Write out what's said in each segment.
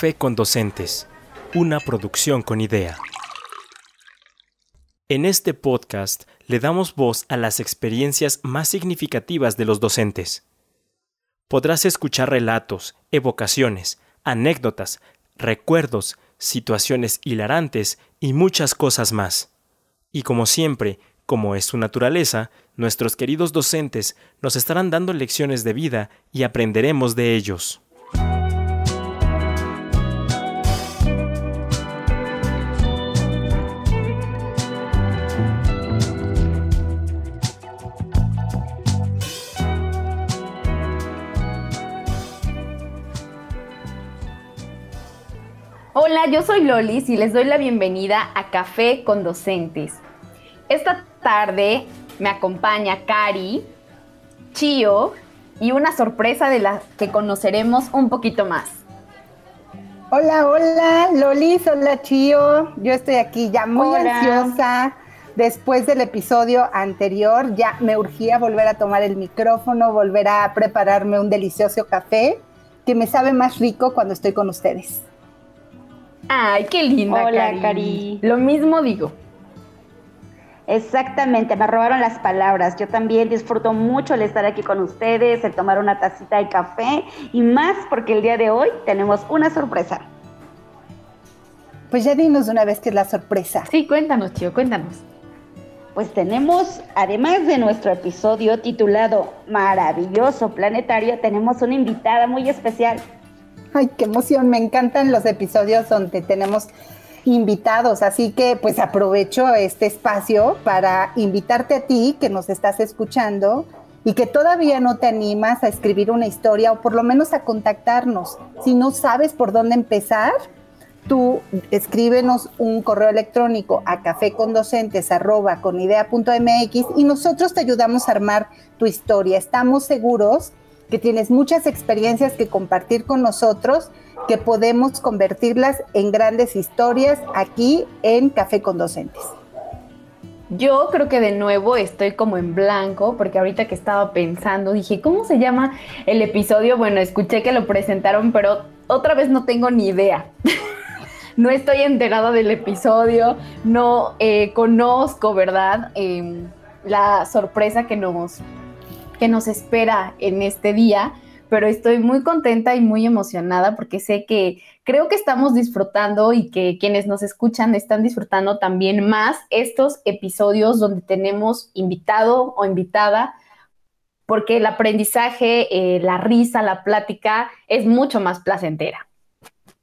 Café con Docentes, una producción con idea. En este podcast le damos voz a las experiencias más significativas de los docentes. Podrás escuchar relatos, evocaciones, anécdotas, recuerdos, situaciones hilarantes y muchas cosas más. Y como siempre, como es su naturaleza, nuestros queridos docentes nos estarán dando lecciones de vida y aprenderemos de ellos. Hola, yo soy Lolis y les doy la bienvenida a Café con Docentes. Esta tarde me acompaña Cari, Chio y una sorpresa de la que conoceremos un poquito más. Hola, hola, Lolis, hola Chio. Yo estoy aquí ya muy ansiosa. Después del episodio anterior, ya me urgía volver a tomar el micrófono, volver a prepararme un delicioso café que me sabe más rico cuando estoy con ustedes. Ay, qué linda, Hola, Cari. Lo mismo digo. Exactamente, me robaron las palabras. Yo también disfruto mucho el estar aquí con ustedes, el tomar una tacita de café y más porque el día de hoy tenemos una sorpresa. Pues ya dinos una vez que es la sorpresa. Sí, cuéntanos, tío, cuéntanos. Pues tenemos, además de nuestro episodio titulado Maravilloso Planetario, tenemos una invitada muy especial. Ay, qué emoción, me encantan los episodios donde tenemos invitados, así que pues aprovecho este espacio para invitarte a ti que nos estás escuchando y que todavía no te animas a escribir una historia o por lo menos a contactarnos. Si no sabes por dónde empezar, tú escríbenos un correo electrónico a cafécondocentes.conidea.mx y nosotros te ayudamos a armar tu historia. Estamos seguros que tienes muchas experiencias que compartir con nosotros, que podemos convertirlas en grandes historias aquí en Café con Docentes. Yo creo que de nuevo estoy como en blanco, porque ahorita que estaba pensando, dije, ¿cómo se llama el episodio? Bueno, escuché que lo presentaron, pero otra vez no tengo ni idea. no estoy enterada del episodio, no eh, conozco, ¿verdad? Em, la sorpresa que nos que nos espera en este día, pero estoy muy contenta y muy emocionada porque sé que creo que estamos disfrutando y que quienes nos escuchan están disfrutando también más estos episodios donde tenemos invitado o invitada, porque el aprendizaje, eh, la risa, la plática es mucho más placentera.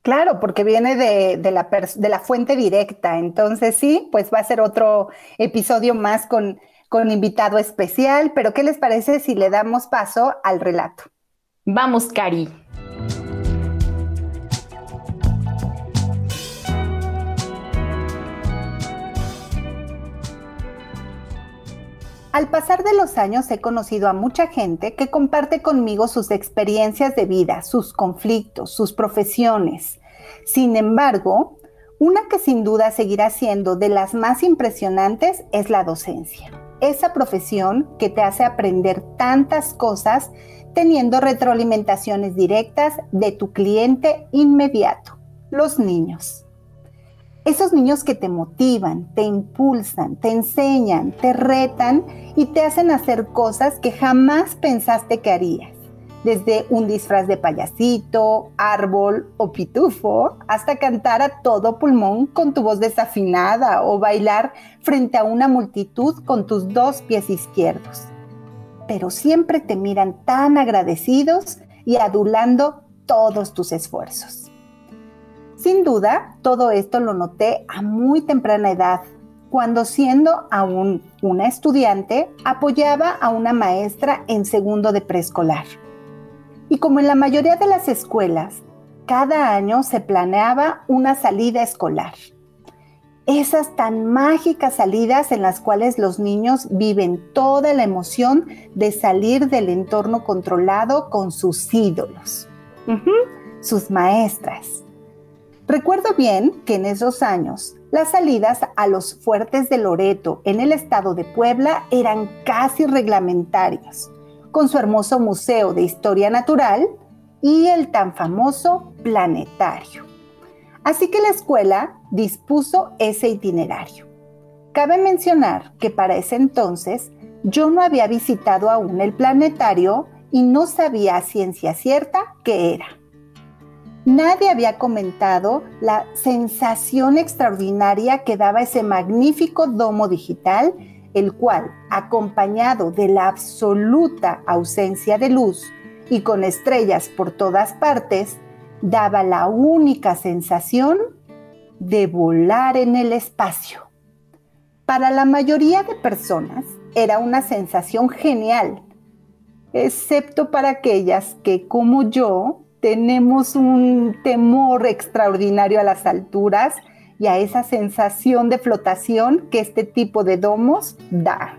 Claro, porque viene de, la de la fuente directa. Entonces sí, pues va a ser otro episodio más con con invitado especial, pero ¿qué les parece si le damos paso al relato? Vamos, Cari. Al pasar de los años he conocido a mucha gente que comparte conmigo sus experiencias de vida, sus conflictos, sus profesiones. Sin embargo, una que sin duda seguirá siendo de las más impresionantes es la docencia esa profesión que te hace aprender tantas cosas teniendo retroalimentaciones directas de tu cliente inmediato, los niños. Esos niños que te motivan, te impulsan, te enseñan, te retan y te hacen hacer cosas que jamás pensaste que harías desde un disfraz de payasito, árbol o pitufo, hasta cantar a todo pulmón con tu voz desafinada o bailar frente a una multitud con tus dos pies izquierdos. Pero siempre te miran tan agradecidos y adulando todos tus esfuerzos. Sin duda, todo esto lo noté a muy temprana edad, cuando siendo aún una estudiante apoyaba a una maestra en segundo de preescolar. Y como en la mayoría de las escuelas, cada año se planeaba una salida escolar. Esas tan mágicas salidas en las cuales los niños viven toda la emoción de salir del entorno controlado con sus ídolos, sus maestras. Recuerdo bien que en esos años las salidas a los fuertes de Loreto en el estado de Puebla eran casi reglamentarias con su hermoso Museo de Historia Natural y el tan famoso planetario. Así que la escuela dispuso ese itinerario. Cabe mencionar que para ese entonces yo no había visitado aún el planetario y no sabía a ciencia cierta qué era. Nadie había comentado la sensación extraordinaria que daba ese magnífico domo digital, el cual, acompañado de la absoluta ausencia de luz y con estrellas por todas partes, daba la única sensación de volar en el espacio. Para la mayoría de personas era una sensación genial, excepto para aquellas que, como yo, tenemos un temor extraordinario a las alturas y a esa sensación de flotación que este tipo de domos da.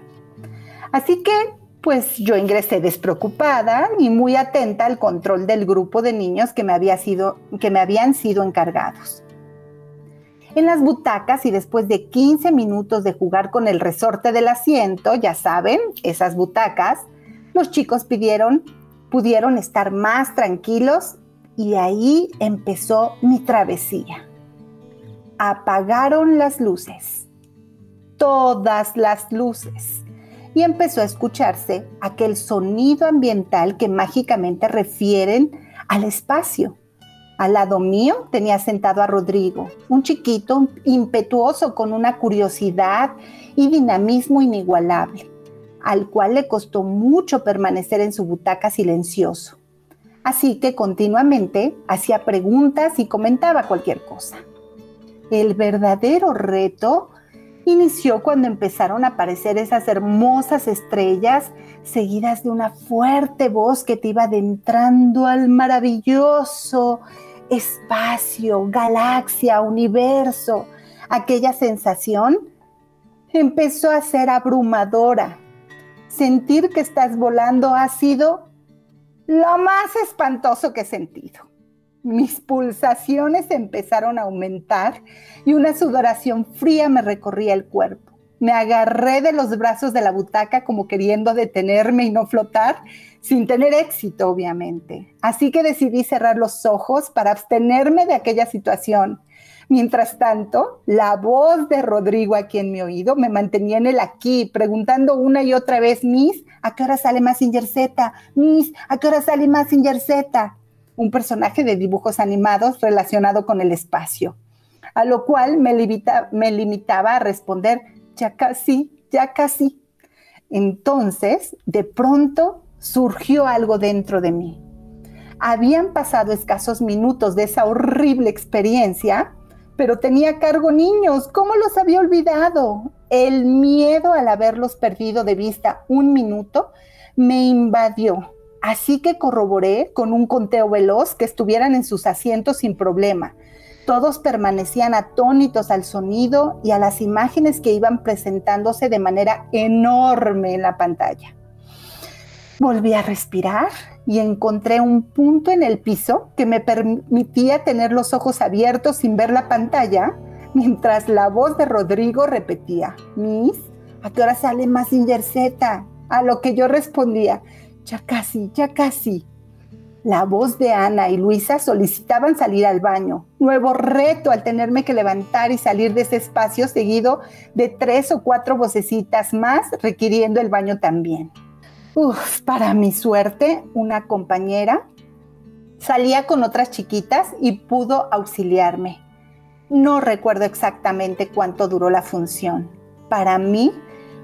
Así que, pues yo ingresé despreocupada y muy atenta al control del grupo de niños que me, había sido, que me habían sido encargados. En las butacas y después de 15 minutos de jugar con el resorte del asiento, ya saben, esas butacas, los chicos pidieron pudieron estar más tranquilos y ahí empezó mi travesía. Apagaron las luces, todas las luces, y empezó a escucharse aquel sonido ambiental que mágicamente refieren al espacio. Al lado mío tenía sentado a Rodrigo, un chiquito impetuoso con una curiosidad y dinamismo inigualable al cual le costó mucho permanecer en su butaca silencioso. Así que continuamente hacía preguntas y comentaba cualquier cosa. El verdadero reto inició cuando empezaron a aparecer esas hermosas estrellas seguidas de una fuerte voz que te iba adentrando al maravilloso espacio, galaxia, universo. Aquella sensación empezó a ser abrumadora sentir que estás volando ha sido lo más espantoso que he sentido. Mis pulsaciones empezaron a aumentar y una sudoración fría me recorría el cuerpo. Me agarré de los brazos de la butaca como queriendo detenerme y no flotar, sin tener éxito, obviamente. Así que decidí cerrar los ojos para abstenerme de aquella situación Mientras tanto, la voz de Rodrigo aquí en mi oído me mantenía en el aquí, preguntando una y otra vez, Miss, ¿a qué hora sale Massinger Z? Miss, ¿a qué hora sale Massinger Z? Un personaje de dibujos animados relacionado con el espacio. A lo cual me, limitaba a responder, ya casi, ya casi. Entonces, de pronto, surgió algo dentro de mí. Habían pasado escasos minutos de esa horrible experiencia pero tenía cargo niños. ¿Cómo los había olvidado? El miedo al haberlos perdido de vista un minuto me invadió. Así que corroboré con un conteo veloz que estuvieran en sus asientos sin problema. Todos permanecían atónitos al sonido y a las imágenes que iban presentándose de manera enorme en la pantalla. Volví a respirar y encontré un punto en el piso que me permitía tener los ojos abiertos sin ver la pantalla, mientras la voz de Rodrigo repetía, Miss, ¿a qué hora sale Massinger Z? A lo que yo respondía, ya casi, ya casi. La voz de Ana y Luisa solicitaban salir al baño. Nuevo reto al tenerme que levantar y salir de ese espacio seguido de tres o cuatro vocecitas más requiriendo el baño también. Uf, para mi suerte, una compañera salía con otras chiquitas y pudo auxiliarme. No recuerdo exactamente cuánto duró la función. Para mí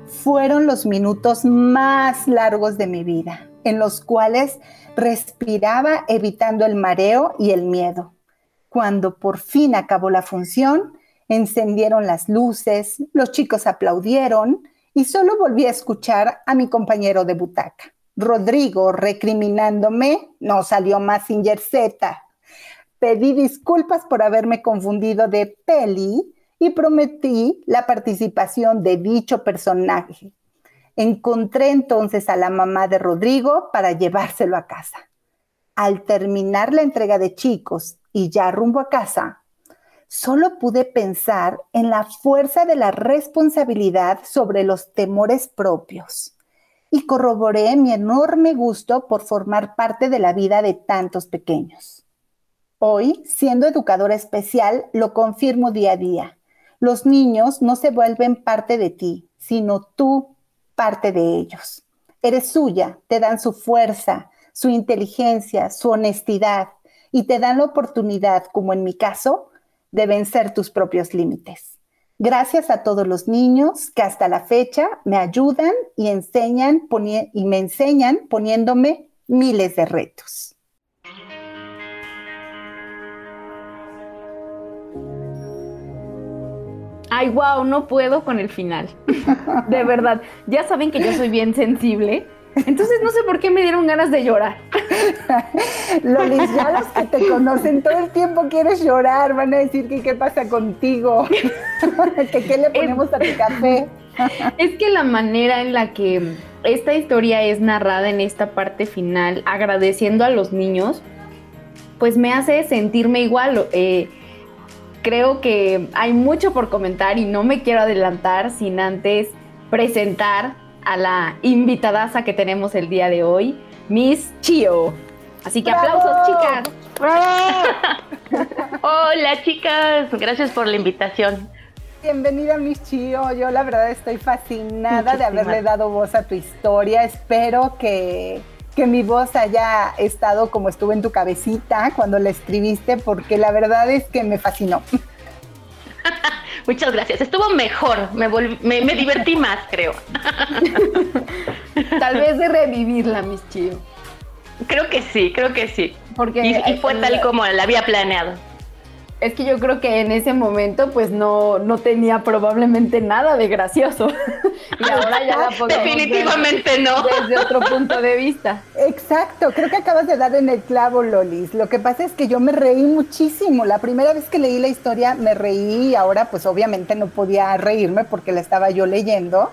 fueron los minutos más largos de mi vida, en los cuales respiraba evitando el mareo y el miedo. Cuando por fin acabó la función, encendieron las luces, los chicos aplaudieron, y solo volví a escuchar a mi compañero de butaca. Rodrigo, recriminándome, no salió más sin Z. Pedí disculpas por haberme confundido de peli y prometí la participación de dicho personaje. Encontré entonces a la mamá de Rodrigo para llevárselo a casa. Al terminar la entrega de chicos y ya rumbo a casa, solo pude pensar en la fuerza de la responsabilidad sobre los temores propios y corroboré mi enorme gusto por formar parte de la vida de tantos pequeños. Hoy, siendo educadora especial, lo confirmo día a día. Los niños no se vuelven parte de ti, sino tú parte de ellos. Eres suya, te dan su fuerza, su inteligencia, su honestidad y te dan la oportunidad, como en mi caso, de vencer tus propios límites. Gracias a todos los niños que hasta la fecha me ayudan y enseñan y me enseñan poniéndome miles de retos. Ay, wow, no puedo con el final. De verdad. Ya saben que yo soy bien sensible. Entonces no sé por qué me dieron ganas de llorar. Lolis, ya los que te conocen todo el tiempo quieres llorar, van a decir que qué pasa contigo, que qué le ponemos a tu café. Es que la manera en la que esta historia es narrada en esta parte final, agradeciendo a los niños, pues me hace sentirme igual. Eh, creo que hay mucho por comentar y no me quiero adelantar sin antes presentar a la invitadaza que tenemos el día de hoy, Miss Chio. Así que aplausos, chicas. Hola, chicas. Gracias por la invitación. Bienvenida, Miss Chio. Yo la verdad estoy fascinada de haberle dado voz a tu historia. Espero que, que mi voz haya estado como estuvo en tu cabecita cuando la escribiste, porque la verdad es que me fascinó. Muchas gracias. Estuvo mejor. Me, me, divertí más, creo. Tal vez de revivirla, mis chicos. Creo que sí, creo que sí. Porque y, fue tal como la había planeado. Es que yo creo que en ese momento pues no, no tenía probablemente nada de gracioso. y ahora ya la podemos Definitivamente no. Desde otro punto de vista. Exacto, creo que acabas de dar en el clavo, Lolis. Lo que pasa es que yo me reí muchísimo. La primera vez que leí la historia me reí y ahora pues obviamente no podía reírme porque la estaba yo leyendo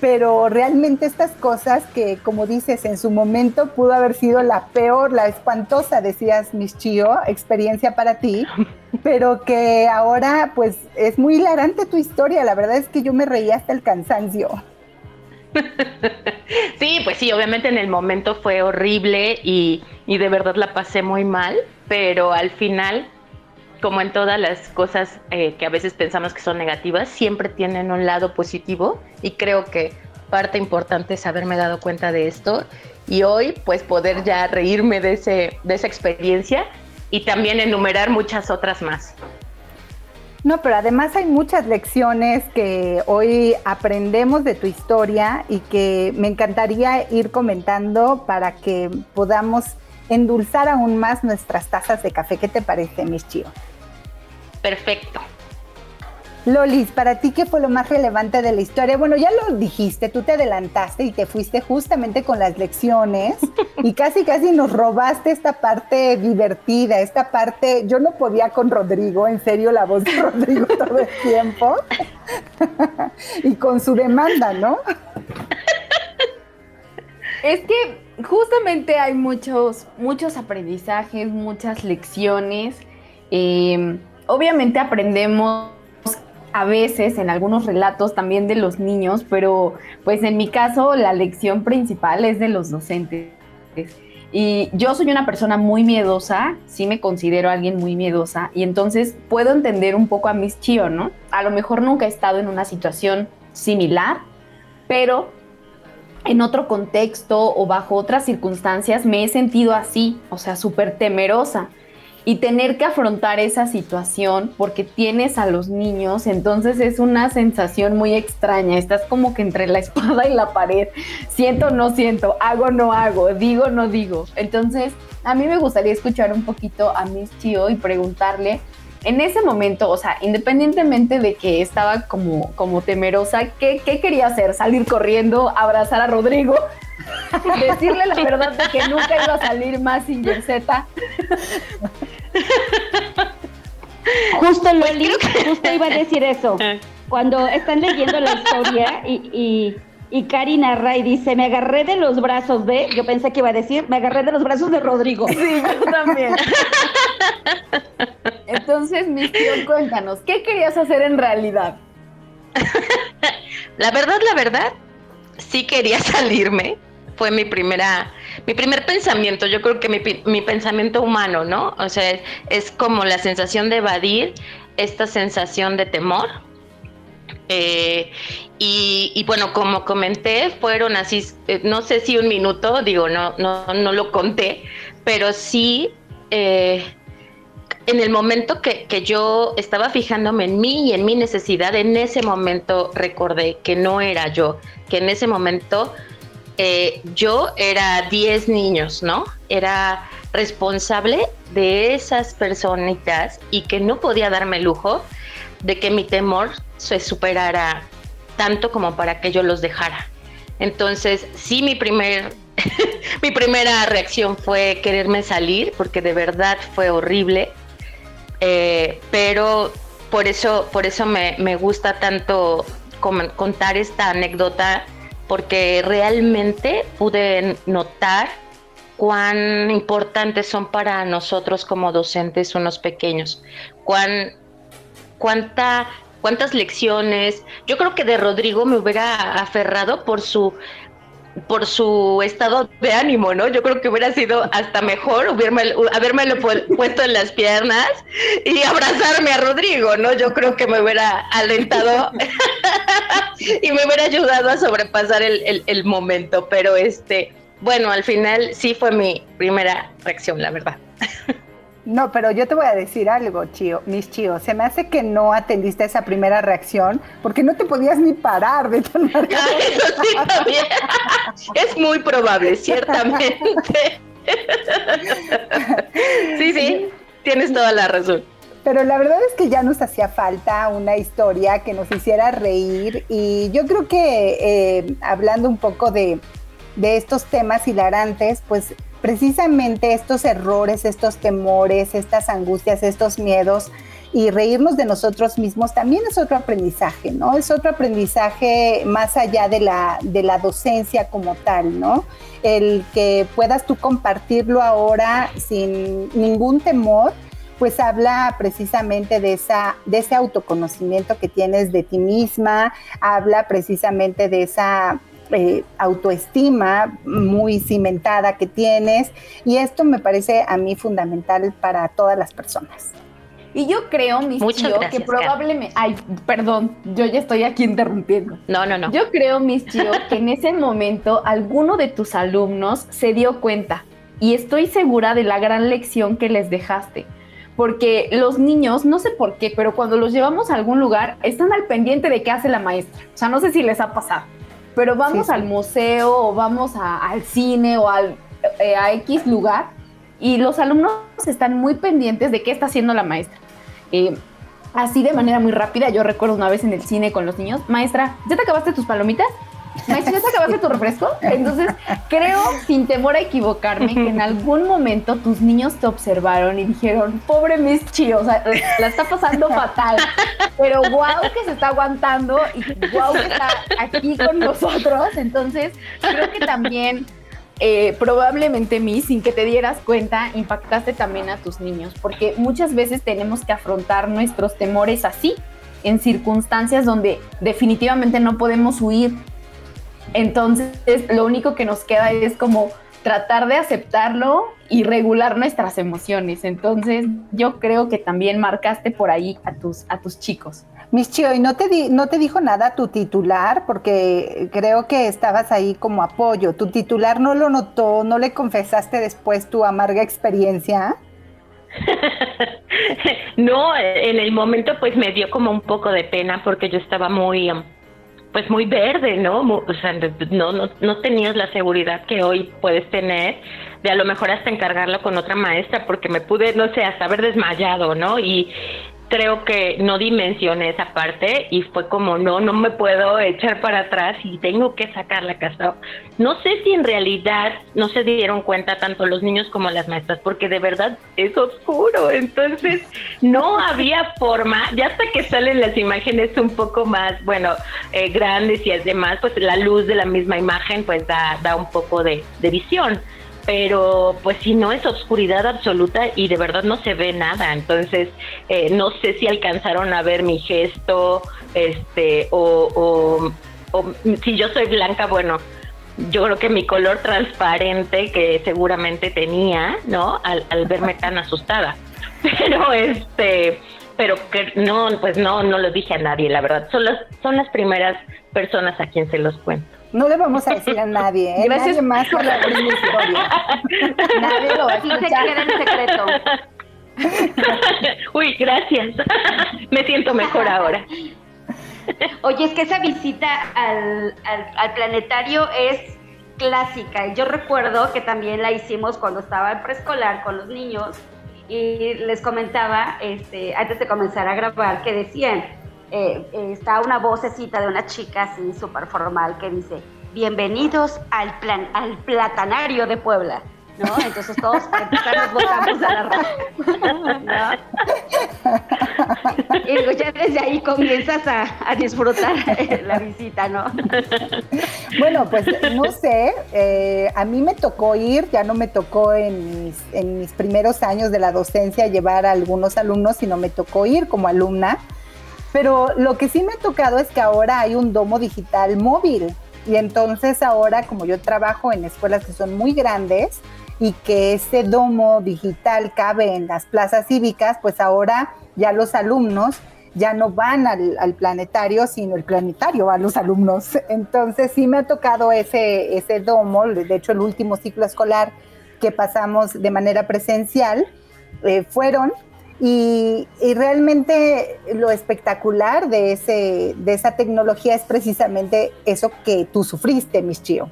pero realmente estas cosas que, como dices, en su momento pudo haber sido la peor, la espantosa, decías, mis chío, experiencia para ti, pero que ahora pues es muy hilarante tu historia, la verdad es que yo me reí hasta el cansancio. Sí, pues sí, obviamente en el momento fue horrible y, y de verdad la pasé muy mal, pero al final como en todas las cosas eh, que a veces pensamos que son negativas, siempre tienen un lado positivo y creo que parte importante es haberme dado cuenta de esto y hoy pues poder ya reírme de, ese, de esa experiencia y también enumerar muchas otras más. No, pero además hay muchas lecciones que hoy aprendemos de tu historia y que me encantaría ir comentando para que podamos endulzar aún más nuestras tazas de café. ¿Qué te parece, mis chicos? Perfecto. Lolis, para ti, ¿qué fue lo más relevante de la historia? Bueno, ya lo dijiste, tú te adelantaste y te fuiste justamente con las lecciones y casi, casi nos robaste esta parte divertida, esta parte, yo no podía con Rodrigo, en serio, la voz de Rodrigo todo el tiempo y con su demanda, ¿no? Es que justamente hay muchos, muchos aprendizajes, muchas lecciones. Em, obviamente aprendemos a veces en algunos relatos también de los niños, pero pues en mi caso la lección principal es de los docentes. Y yo soy una persona muy miedosa, sí me considero alguien muy miedosa, y entonces puedo entender un poco a mis chíos, ¿no? A lo mejor nunca he estado en una situación similar, pero en otro contexto o bajo otras circunstancias me he sentido así, o sea, súper temerosa. Y tener que afrontar esa situación porque tienes a los niños, entonces es una sensación muy extraña. Estás como que entre la espada y la pared. Siento, no siento, hago, no hago, digo, no digo. Entonces, a mí me gustaría escuchar un poquito a Miss Chio y preguntarle en ese momento, o sea, independientemente de que estaba como, como temerosa, ¿qué, quería hacer? ¿Salir corriendo, abrazar a Rodrigo? ¿Decirle la verdad de que nunca iba a salir más sin Yerseta? Justo lo justo iba a decir eso. Cuando están leyendo la historia y, y, y Cari narra y dice, me agarré de los brazos de, yo pensé que iba a decir, me agarré de los brazos de Rodrigo. Sí, yo también. Entonces, mis tío, cuéntanos, ¿qué querías hacer en realidad? la verdad, la verdad, sí quería salirme, fue mi primera, mi primer pensamiento, yo creo que mi, mi pensamiento humano, ¿no? O sea, es, como la sensación de evadir esta sensación de temor. Eh, y, bueno, como comenté, fueron así, eh, no sé si un minuto, digo, no, no, no lo conté, pero sí eh, en el momento que, que, yo estaba fijándome en mí y en mi necesidad, en ese momento recordé que no era yo, que en ese momento eh, yo era 10 niños, ¿no? Era responsable de esas personitas y que no podía darme lujo de que mi temor se superara tanto como para que yo los dejara. Entonces, sí, mi primer mi primera reacción fue quererme salir porque de verdad fue horrible. Eh, pero por eso, por eso me, gusta tanto contar esta anécdota, porque realmente pude notar cuán importantes son para nosotros como docentes unos pequeños, cuán, cuánta, cuántas lecciones. Yo creo que de Rodrigo me hubiera aferrado por su por su estado de ánimo, ¿no? Yo creo que hubiera sido hasta mejor haberme, puesto en las piernas y abrazarme a Rodrigo, ¿no? Yo creo que me hubiera alentado y me hubiera ayudado a sobrepasar el, el momento, pero este, bueno, al final sí fue mi primera reacción, la verdad. No, pero yo te voy a decir algo, Chío, mis chíos. Se me hace que no atendiste esa primera reacción porque no te podías ni parar de tal manera. es muy probable, ciertamente. sí, sí, tienes toda la razón. Pero la verdad es que ya nos hacía falta una historia que nos hiciera reír y yo creo que eh, hablando un poco de, de estos temas hilarantes, pues precisamente estos errores, estos temores, estas angustias, estos miedos y reírnos de nosotros mismos también es otro aprendizaje, ¿no? Es otro aprendizaje más allá de la, de la docencia como tal, ¿no? El que puedas tú compartirlo ahora sin ningún temor, pues habla precisamente de, esa, de ese autoconocimiento que tienes de ti misma, habla precisamente de esa eh, autoestima muy cimentada que tienes y esto me parece a mí fundamental para todas las personas. Y yo creo, mis tío, que probablemente. Ay, perdón, yo ya estoy aquí interrumpiendo. No, no, no. Yo creo, mis tío, que en ese momento alguno de tus alumnos se dio cuenta. Y estoy segura de la gran lección que les dejaste. Porque los niños, no sé por qué, pero cuando los llevamos a algún lugar, están al pendiente de qué hace la maestra. O sea, no sé si les ha pasado pero vamos al museo o vamos al cine o al, eh, a X lugar y los alumnos están muy pendientes de qué está haciendo la maestra. Eh, así de manera muy rápida, yo recuerdo una vez en el cine con los niños, maestra, ¿ya te acabaste tus palomitas? Maestra, ¿ya te acabaste tu refresco? Entonces, creo, sin temor a equivocarme, que en algún momento tus niños te observaron y dijeron, pobre Miss Chio, o sea, la está pasando fatal, pero guau que se está aguantando y guau que está aquí con nosotros. Entonces, creo que también eh, probablemente mí, sin que te dieras cuenta, impactaste también a tus niños, porque muchas veces tenemos que afrontar nuestros temores así, en circunstancias donde definitivamente no podemos huir entonces, lo único que nos queda es como tratar de aceptarlo y regular nuestras emociones. Entonces, yo creo que también marcaste por ahí a tus, a tus chicos. Mis Chio, ¿y no te, no te dijo nada tu titular? Porque creo que estabas ahí como apoyo. ¿Tu titular no lo notó? ¿No le confesaste después tu amarga experiencia? no, en el momento pues me dio como un poco de pena porque yo estaba muy... Um, pues muy verde, ¿no? O sea, no, no, no tenías la seguridad que hoy puedes tener de a lo mejor hasta encargarlo con otra maestra porque me pude, no sé, hasta haber desmayado, ¿no? Y creo que no dimensioné esa parte y fue como, no, no me puedo echar para atrás y tengo que sacar la casa. No sé si en realidad no se dieron cuenta tanto los niños como las maestras, porque de verdad es oscuro, entonces no había forma, ya hasta que salen las imágenes un poco más, bueno, eh, grandes y además, pues la luz de la misma imagen pues da, da un poco de, de visión pero pues si no es oscuridad absoluta y de verdad no se ve nada, entonces eh, no sé si alcanzaron a ver mi gesto, este, o, o, si yo soy blanca, bueno, yo creo que mi color transparente que seguramente tenía, ¿no? Al, al verme tan asustada. Pero este, pero que no, pues no, no lo dije a nadie, la verdad. Son las, son las primeras personas a quien se los cuento. No le vamos a decir a nadie, ¿eh? Gracias. Nadie más por la historia. nadie lo va a escuchar. se queda en secreto. Uy, gracias. Me siento mejor ahora. Oye, es que esa visita al, al, planetario es clásica. Yo recuerdo que también la hicimos cuando estaba en preescolar con los niños y les comentaba, este, antes de comenzar a grabar, que decían, eh, está una vocecita de una chica así súper formal que dice, bienvenidos al, plan, al platanario de Puebla. ¿no? Entonces todos nos botamos a la Y luego ya desde ahí comienzas a, disfrutar la visita, ¿no? Bueno, pues no sé, eh, a mí me tocó ir, ya no me tocó en mis, en mis primeros años de la docencia llevar a algunos alumnos, sino me tocó ir como alumna. Pero lo que sí me ha tocado es que ahora hay un domo digital móvil. Y entonces ahora, como yo trabajo en escuelas que son muy grandes, y que ese domo digital cabe en las plazas cívicas, pues ahora ya los alumnos ya no van al, planetario, sino el planetario va a los alumnos. Entonces sí me ha tocado ese, ese domo, de hecho el último ciclo escolar que pasamos de manera presencial eh, fueron y, y, realmente lo espectacular de, ese, de esa tecnología es precisamente eso que tú sufriste, mis chío.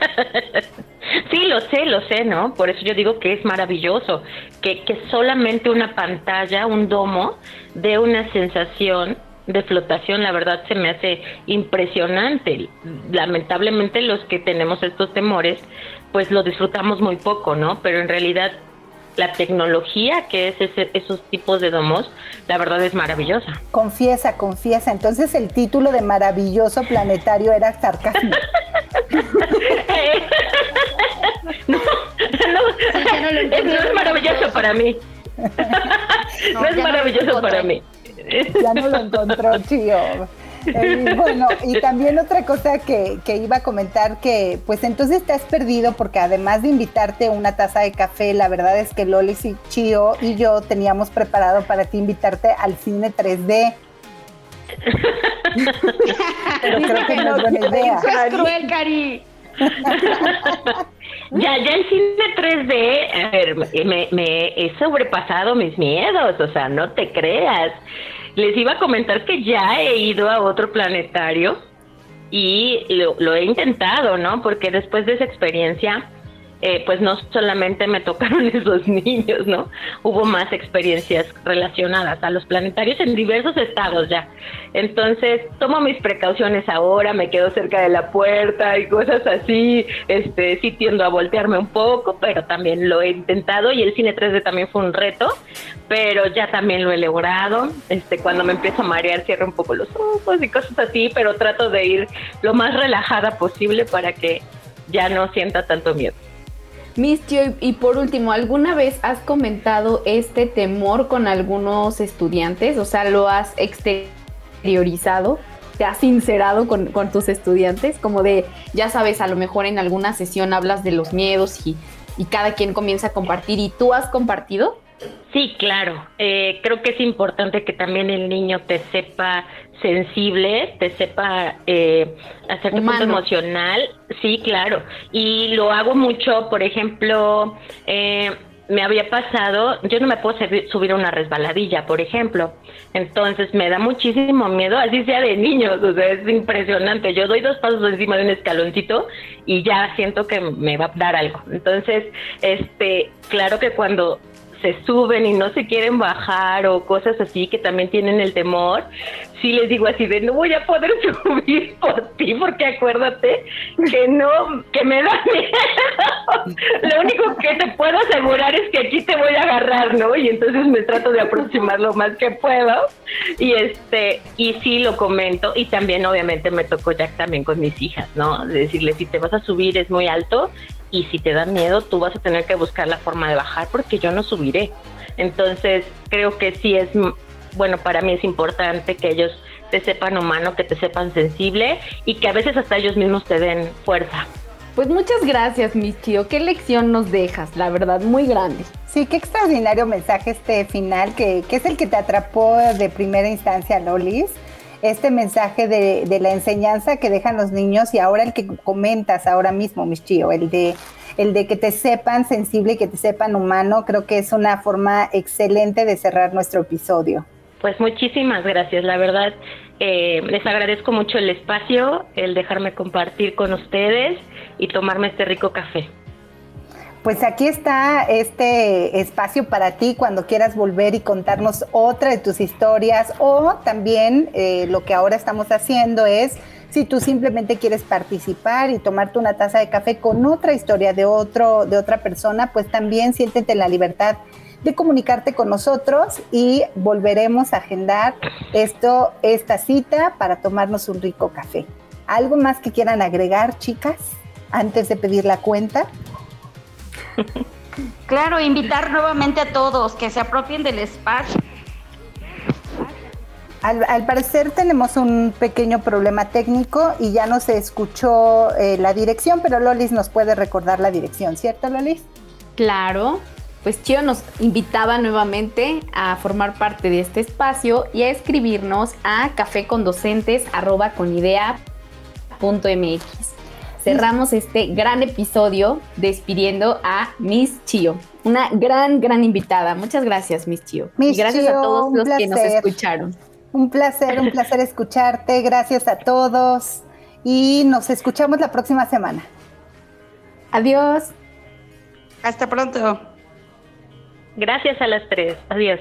Sí, lo sé, lo sé, ¿no? Por eso yo digo que es maravilloso, que, que solamente una pantalla, un domo, dé una sensación de flotación, la verdad se me hace impresionante. Lamentablemente los que tenemos estos temores, pues lo disfrutamos muy poco, ¿no? Pero en realidad la tecnología que es ese, esos tipos de domos, la verdad es maravillosa. Confiesa, confiesa. Entonces el título de maravilloso planetario era sarcasmo. no, no, es maravilloso para mí. no, es maravilloso para mí. Ya no lo encontró, tío. Eh, bueno, y también otra cosa que, iba a comentar que, pues entonces te has perdido porque además de invitarte una taza de café, la verdad es que Lolis y Chio y yo teníamos preparado para ti invitarte al cine 3D. Pero creo que no es buena idea. Es cruel, Cari. ya, ya el cine 3D, a ver, me, me he sobrepasado mis miedos, o sea, no te creas. Les iba a comentar que ya he ido a otro planetario y lo, lo he intentado, ¿no? Porque después de esa experiencia, eh, pues no solamente me tocaron esos niños, ¿no? Hubo más experiencias relacionadas a los planetarios en diversos estados ya. Entonces, tomo mis precauciones ahora, me quedo cerca de la puerta y cosas así, este, sí tiendo a voltearme un poco, pero también lo he intentado y el cine 3D también fue un reto, pero ya también lo he logrado. Este, cuando me empiezo a marear, cierro un poco los ojos y cosas así, pero trato de ir lo más relajada posible para que ya no sienta tanto miedo. Mistio, y por último, ¿alguna vez has comentado este temor con algunos estudiantes? O sea, ¿lo has exteriorizado? ¿Te has sincerado con, tus estudiantes? Como de, ya sabes, a lo mejor en alguna sesión hablas de los miedos y, y cada quien comienza a compartir. ¿Y tú has compartido? Sí, claro. Eh, creo que es importante que también el niño te sepa sensible, te sepa eh, hacer tu punto emocional. Sí, claro. Y lo hago mucho, por ejemplo, eh, me había pasado, yo no me puedo subir a una resbaladilla, por ejemplo. Entonces me da muchísimo miedo, así sea de niños, o sea, es impresionante. Yo doy dos pasos encima de un escaloncito y ya siento que me va a dar algo. Entonces, este, claro que cuando se suben y no se quieren bajar o cosas así que también tienen el temor, sí les digo así de no voy a poder subir por ti porque acuérdate que no, que me da miedo. Lo único que te puedo asegurar es que aquí te voy a agarrar, ¿no? Y entonces me trato de aproximar lo más que puedo y este, y sí lo comento y también obviamente me tocó ya también con mis hijas, ¿no? De decirle si te vas a subir es muy alto y si te da miedo tú vas a tener que buscar la forma de bajar porque yo no subiré. Entonces creo que sí es, bueno, para mí es importante que ellos te sepan humano, que te sepan sensible y que a veces hasta ellos mismos te den fuerza. Pues muchas gracias, mis tío. Qué lección nos dejas, la verdad, muy grande. Sí, qué extraordinario mensaje este final, que, que es el que te atrapó de primera instancia, Lolis. Este mensaje de, la enseñanza que dejan los niños y ahora el que comentas ahora mismo, mis tío, el de, el de que te sepan sensible y que te sepan humano, creo que es una forma excelente de cerrar nuestro episodio. Pues muchísimas gracias, la verdad. Eh, les agradezco mucho el espacio, el dejarme compartir con ustedes y tomarme este rico café. Pues aquí está este espacio para ti cuando quieras volver y contarnos otra de tus historias o también eh, lo que ahora estamos haciendo es si tú simplemente quieres participar y tomarte una taza de café con otra historia de otro de otra persona, pues también siéntete en la libertad de comunicarte con nosotros y volveremos a agendar esto esta cita para tomarnos un rico café. ¿Algo más que quieran agregar, chicas, antes de pedir la cuenta? Claro, invitar nuevamente a todos que se apropien del espacio. Al, parecer tenemos un pequeño problema técnico y ya no se escuchó eh, la dirección, pero Lolis nos puede recordar la dirección, ¿cierto Lolis? Claro, pues Chio nos invitaba nuevamente a formar parte de este espacio y a escribirnos a cafécondocentes.conidea.mx cerramos este gran episodio despidiendo a Miss Chio, una gran, gran invitada. Muchas gracias, Miss Chio. y gracias a todos los que nos escucharon. Un placer, un placer escucharte. Gracias a todos y nos escuchamos la próxima semana. Adiós. Hasta pronto. Gracias a las tres. Adiós.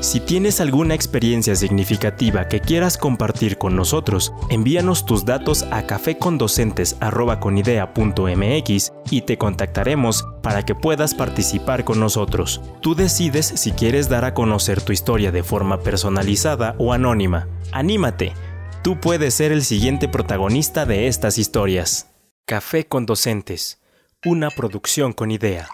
Si tienes alguna experiencia significativa que quieras compartir con nosotros, envíanos tus datos a cafecondocentes@conidea.mx y te contactaremos para que puedas participar con nosotros. Tú decides si quieres dar a conocer tu historia de forma personalizada o anónima. ¡Anímate! Tú puedes ser el siguiente protagonista de estas historias. Café con Docentes, una producción con idea.